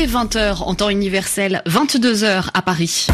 est 20h en temps universel, 22h à Paris.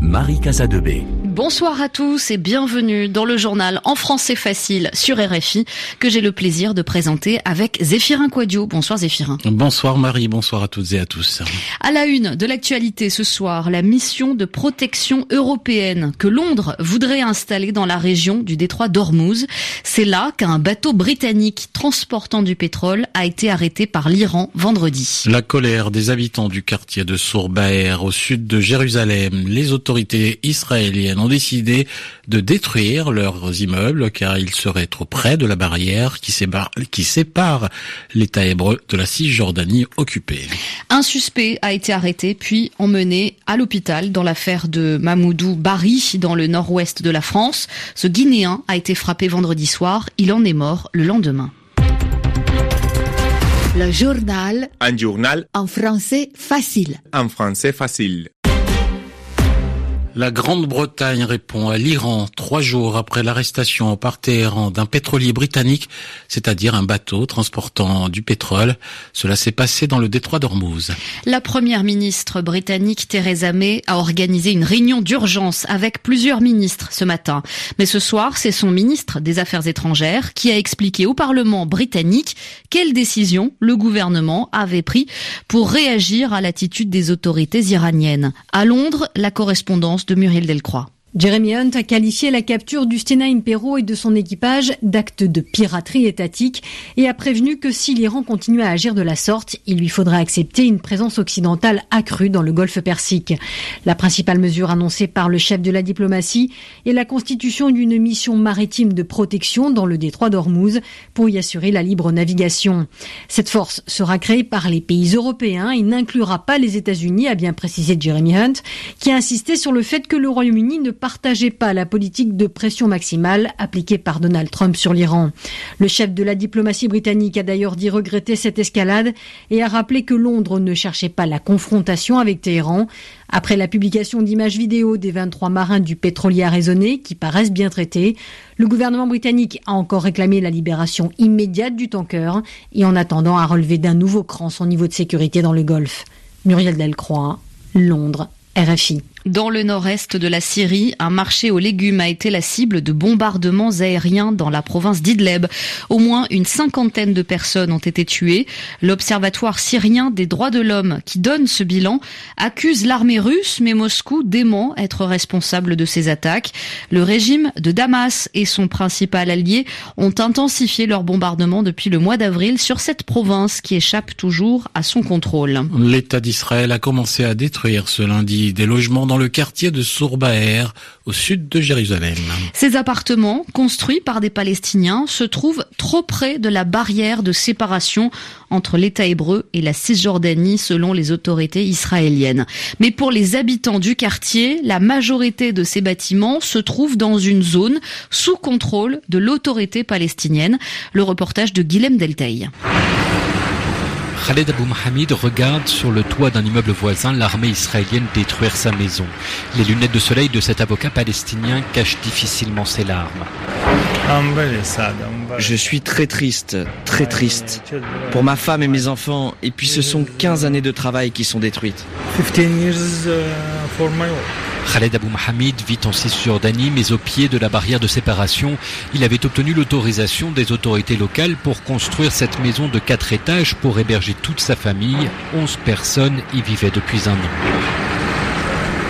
Marie Casadebé. Bonsoir à tous et bienvenue dans le journal en français facile sur RFI que j'ai le plaisir de présenter avec Zéphirin Quadio. Bonsoir Zéphirin. Bonsoir Marie, bonsoir à toutes et à tous. À la une de l'actualité ce soir, la mission de protection européenne que Londres voudrait installer dans la région du détroit d'Ormuz. C'est là qu'un bateau britannique transportant du pétrole a été arrêté par l'Iran vendredi. La colère des habitants du quartier de Sourbaer au sud de Jérusalem. Les autorités israéliennes ont décidé de détruire leurs immeubles car ils seraient trop près de la barrière qui sépare, qui sépare l'État hébreu de la Cisjordanie occupée. Un suspect a été arrêté puis emmené à l'hôpital dans l'affaire de Mamoudou Bari dans le nord-ouest de la France. Ce Guinéen a été frappé vendredi soir. Il en est mort le lendemain. Le journal. Un journal. En français facile. En français facile. La Grande-Bretagne répond à l'Iran trois jours après l'arrestation par Téhéran d'un pétrolier britannique, c'est-à-dire un bateau transportant du pétrole. Cela s'est passé dans le détroit d'Ormuz. La première ministre britannique Theresa May a organisé une réunion d'urgence avec plusieurs ministres ce matin. Mais ce soir, c'est son ministre des Affaires étrangères qui a expliqué au Parlement britannique quelle décision le gouvernement avait pris pour réagir à l'attitude des autorités iraniennes. À Londres, la correspondance de Muriel Delcroix. Jeremy Hunt a qualifié la capture du Stena Impero et de son équipage d'acte de piraterie étatique et a prévenu que si l'Iran continue à agir de la sorte, il lui faudra accepter une présence occidentale accrue dans le golfe Persique. La principale mesure annoncée par le chef de la diplomatie est la constitution d'une mission maritime de protection dans le détroit d'Ormuz pour y assurer la libre navigation. Cette force sera créée par les pays européens et n'inclura pas les États-Unis, a bien précisé Jeremy Hunt, qui a insisté sur le fait que le Royaume-Uni ne partageait pas la politique de pression maximale appliquée par Donald Trump sur l'Iran. Le chef de la diplomatie britannique a d'ailleurs dit regretter cette escalade et a rappelé que Londres ne cherchait pas la confrontation avec Téhéran. Après la publication d'images vidéo des 23 marins du pétrolier raisonné qui paraissent bien traités, le gouvernement britannique a encore réclamé la libération immédiate du tanker et en attendant a relevé d'un nouveau cran son niveau de sécurité dans le Golfe. Muriel Delcroix, Londres, RFI. Dans le nord-est de la Syrie, un marché aux légumes a été la cible de bombardements aériens dans la province d'Idleb. Au moins une cinquantaine de personnes ont été tuées. L'Observatoire syrien des droits de l'homme, qui donne ce bilan, accuse l'armée russe, mais Moscou dément être responsable de ces attaques. Le régime de Damas et son principal allié ont intensifié leurs bombardements depuis le mois d'avril sur cette province qui échappe toujours à son contrôle. L'État d'Israël a commencé à détruire ce lundi des logements le quartier de Sourbaer, au sud de Jérusalem. Ces appartements, construits par des Palestiniens, se trouvent trop près de la barrière de séparation entre l'État hébreu et la Cisjordanie, selon les autorités israéliennes. Mais pour les habitants du quartier, la majorité de ces bâtiments se trouvent dans une zone sous contrôle de l'autorité palestinienne. Le reportage de Guilhem Delteil. Khaled Abou Mohamed regarde sur le toit d'un immeuble voisin l'armée israélienne détruire sa maison. Les lunettes de soleil de cet avocat palestinien cachent difficilement ses larmes. Je suis très triste, très triste. Pour ma femme et mes enfants, et puis ce sont 15 années de travail qui sont détruites. Khaled Abou Mohamed vit en Cisjordanie, mais au pied de la barrière de séparation. Il avait obtenu l'autorisation des autorités locales pour construire cette maison de quatre étages pour héberger toute sa famille. 11 personnes y vivaient depuis un an.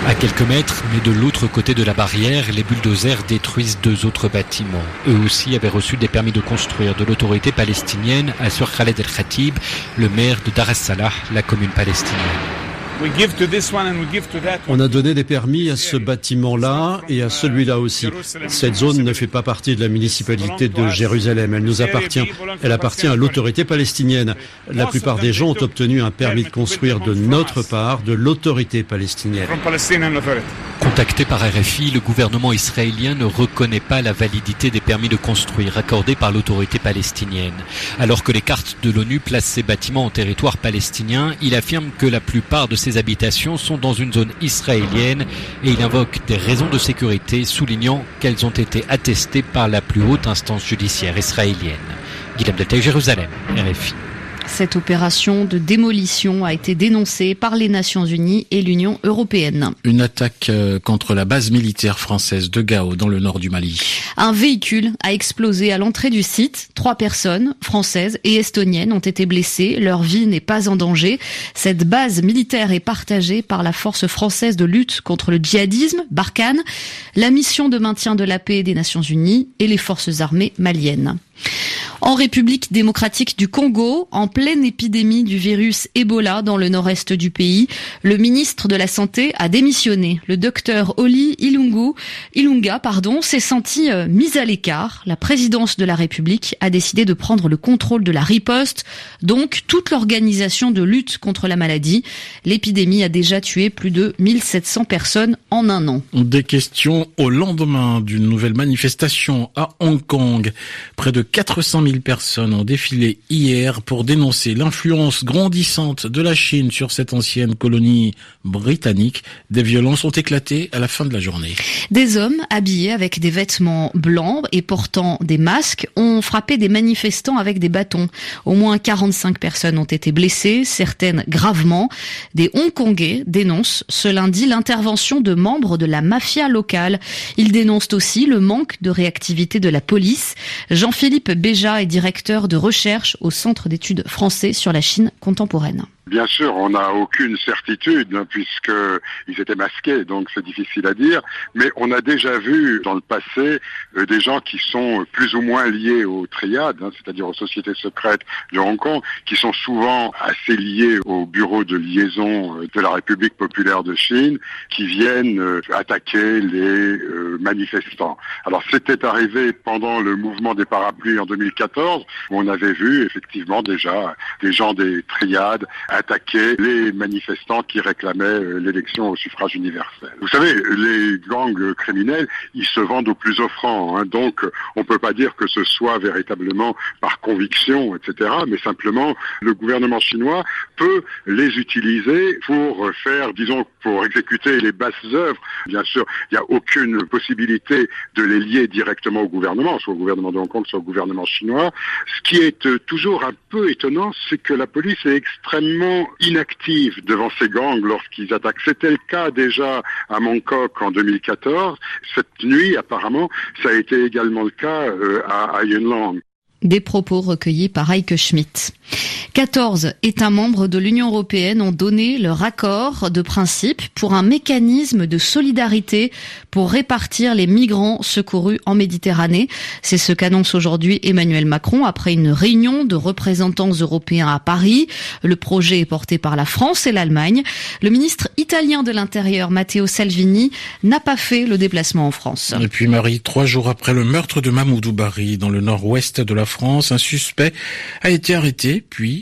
À quelques mètres, mais de l'autre côté de la barrière, les bulldozers détruisent deux autres bâtiments. Eux aussi avaient reçu des permis de construire de l'autorité palestinienne, assure Khaled El Khatib, le maire de Dar es Salah, la commune palestinienne. On a donné des permis à ce bâtiment-là et à celui-là aussi. Cette zone ne fait pas partie de la municipalité de Jérusalem. Elle nous appartient. Elle appartient à l'autorité palestinienne. La plupart des gens ont obtenu un permis de construire de notre part, de l'autorité palestinienne. Contacté par RFI, le gouvernement israélien ne reconnaît pas la validité des permis de construire accordés par l'autorité palestinienne. Alors que les cartes de l'ONU placent ces bâtiments en territoire palestinien, il affirme que la plupart de ces habitations sont dans une zone israélienne et il invoque des raisons de sécurité, soulignant qu'elles ont été attestées par la plus haute instance judiciaire israélienne. Guillaume de Jérusalem, RFI. Cette opération de démolition a été dénoncée par les Nations Unies et l'Union européenne. Une attaque euh, contre la base militaire française de Gao dans le nord du Mali. Un véhicule a explosé à l'entrée du site. Trois personnes, françaises et estoniennes, ont été blessées. Leur vie n'est pas en danger. Cette base militaire est partagée par la force française de lutte contre le djihadisme, Barkhane, la mission de maintien de la paix des Nations Unies et les forces armées maliennes. En République démocratique du Congo, en pleine épidémie du virus Ebola dans le nord-est du pays, le ministre de la Santé a démissionné. Le docteur Oli Ilungu, Ilunga pardon, s'est senti euh, mis à l'écart. La présidence de la République a décidé de prendre le contrôle de la riposte, donc toute l'organisation de lutte contre la maladie. L'épidémie a déjà tué plus de 1700 personnes en un an. Des questions au lendemain d'une nouvelle manifestation à Hong Kong. Près de 400 000 personnes ont défilé hier pour dénoncer l'influence grandissante de la Chine sur cette ancienne colonie britannique. Des violences ont éclaté à la fin de la journée. Des hommes habillés avec des vêtements blancs et portant des masques ont frappé des manifestants avec des bâtons. Au moins 45 personnes ont été blessées, certaines gravement. Des Hongkongais dénoncent ce lundi l'intervention de membres de la mafia locale. Ils dénoncent aussi le manque de réactivité de la police. Jean-Philippe Béja est directeur de recherche au Centre d'études français sur la Chine contemporaine. Bien sûr, on n'a aucune certitude hein, puisqu'ils étaient masqués, donc c'est difficile à dire. Mais on a déjà vu dans le passé euh, des gens qui sont plus ou moins liés aux triades, hein, c'est-à-dire aux sociétés secrètes de Hong Kong, qui sont souvent assez liés au bureau de liaison euh, de la République populaire de Chine, qui viennent euh, attaquer les manifestants. Alors c'était arrivé pendant le mouvement des parapluies en 2014, où on avait vu effectivement déjà des gens des triades attaquer les manifestants qui réclamaient euh, l'élection au suffrage universel. Vous savez, les gangs criminels, ils se vendent au plus offrant, hein, donc on peut pas dire que ce soit véritablement par conviction, etc., mais simplement le gouvernement chinois peut les utiliser pour faire, disons, pour exécuter les basses œuvres. Bien sûr, il n'y a aucune possibilité de les lier directement au gouvernement, soit au gouvernement de Hong Kong, soit au gouvernement chinois. Ce qui est euh, toujours un peu étonnant, c'est que la police est extrêmement inactive devant ces gangs lorsqu'ils attaquent. C'était le cas déjà à Mongkok en 2014. Cette nuit, apparemment, ça a été également le cas euh, à Yunlong. Des propos recueillis par Heike Schmidt. 14 États membres de l'Union européenne ont donné leur accord de principe pour un mécanisme de solidarité pour répartir les migrants secourus en Méditerranée. C'est ce qu'annonce aujourd'hui Emmanuel Macron après une réunion de représentants européens à Paris. Le projet est porté par la France et l'Allemagne. Le ministre italien de l'Intérieur, Matteo Salvini, n'a pas fait le déplacement en France. Et puis Marie, trois jours après le meurtre de Mamoudou Bari dans le nord-ouest de la France, un suspect a été arrêté puis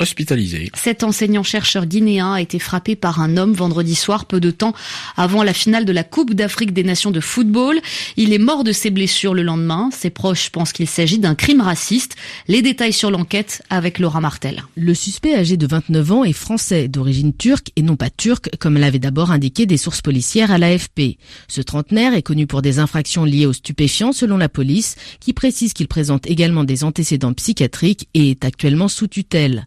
hospitalisé. Cet enseignant-chercheur guinéen a été frappé par un homme vendredi soir, peu de temps avant la finale de la Coupe d'Afrique des Nations de football. Il est mort de ses blessures le lendemain. Ses proches pensent qu'il s'agit d'un crime raciste. Les détails sur l'enquête avec Laura Martel. Le suspect âgé de 29 ans est français, d'origine turque et non pas turque, comme l'avaient d'abord indiqué des sources policières à l'AFP. Ce trentenaire est connu pour des infractions liées aux stupéfiants selon la police, qui précise qu'il présente également des antécédents psychiatriques et est actuellement sous tutelle.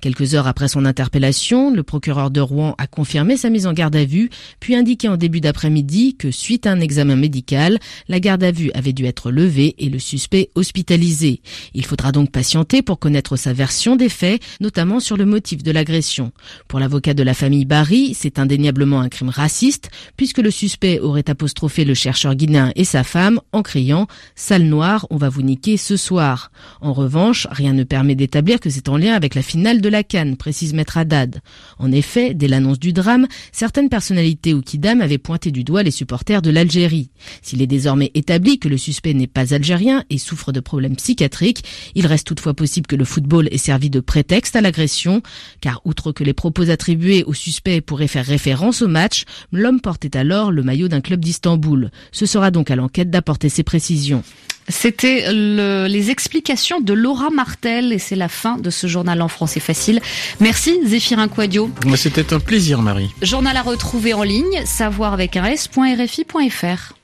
Quelques heures après son interpellation, le procureur de Rouen a confirmé sa mise en garde à vue, puis indiqué en début d'après-midi que suite à un examen médical, la garde à vue avait dû être levée et le suspect hospitalisé. Il faudra donc patienter pour connaître sa version des faits, notamment sur le motif de l'agression. Pour l'avocat de la famille Barry, c'est indéniablement un crime raciste, puisque le suspect aurait apostrophé le chercheur guinéen et sa femme en criant « Sale noire, on va vous niquer ce soir ». En revanche, rien ne permet d'établir que c'est en lien avec la finale la Cannes, précise Maître Haddad. En effet, dès l'annonce du drame, certaines personnalités ou kidam avaient pointé du doigt les supporters de l'Algérie. S'il est désormais établi que le suspect n'est pas algérien et souffre de problèmes psychiatriques, il reste toutefois possible que le football ait servi de prétexte à l'agression, car outre que les propos attribués au suspect pourraient faire référence au match, l'homme portait alors le maillot d'un club d'Istanbul. Ce sera donc à l'enquête d'apporter ces précisions. C'était le, les explications de Laura Martel et c'est la fin de ce journal en français facile. Merci Zéphirin Quadio. C'était un plaisir Marie. Journal à retrouver en ligne, savoir avec un s.rfi.fr.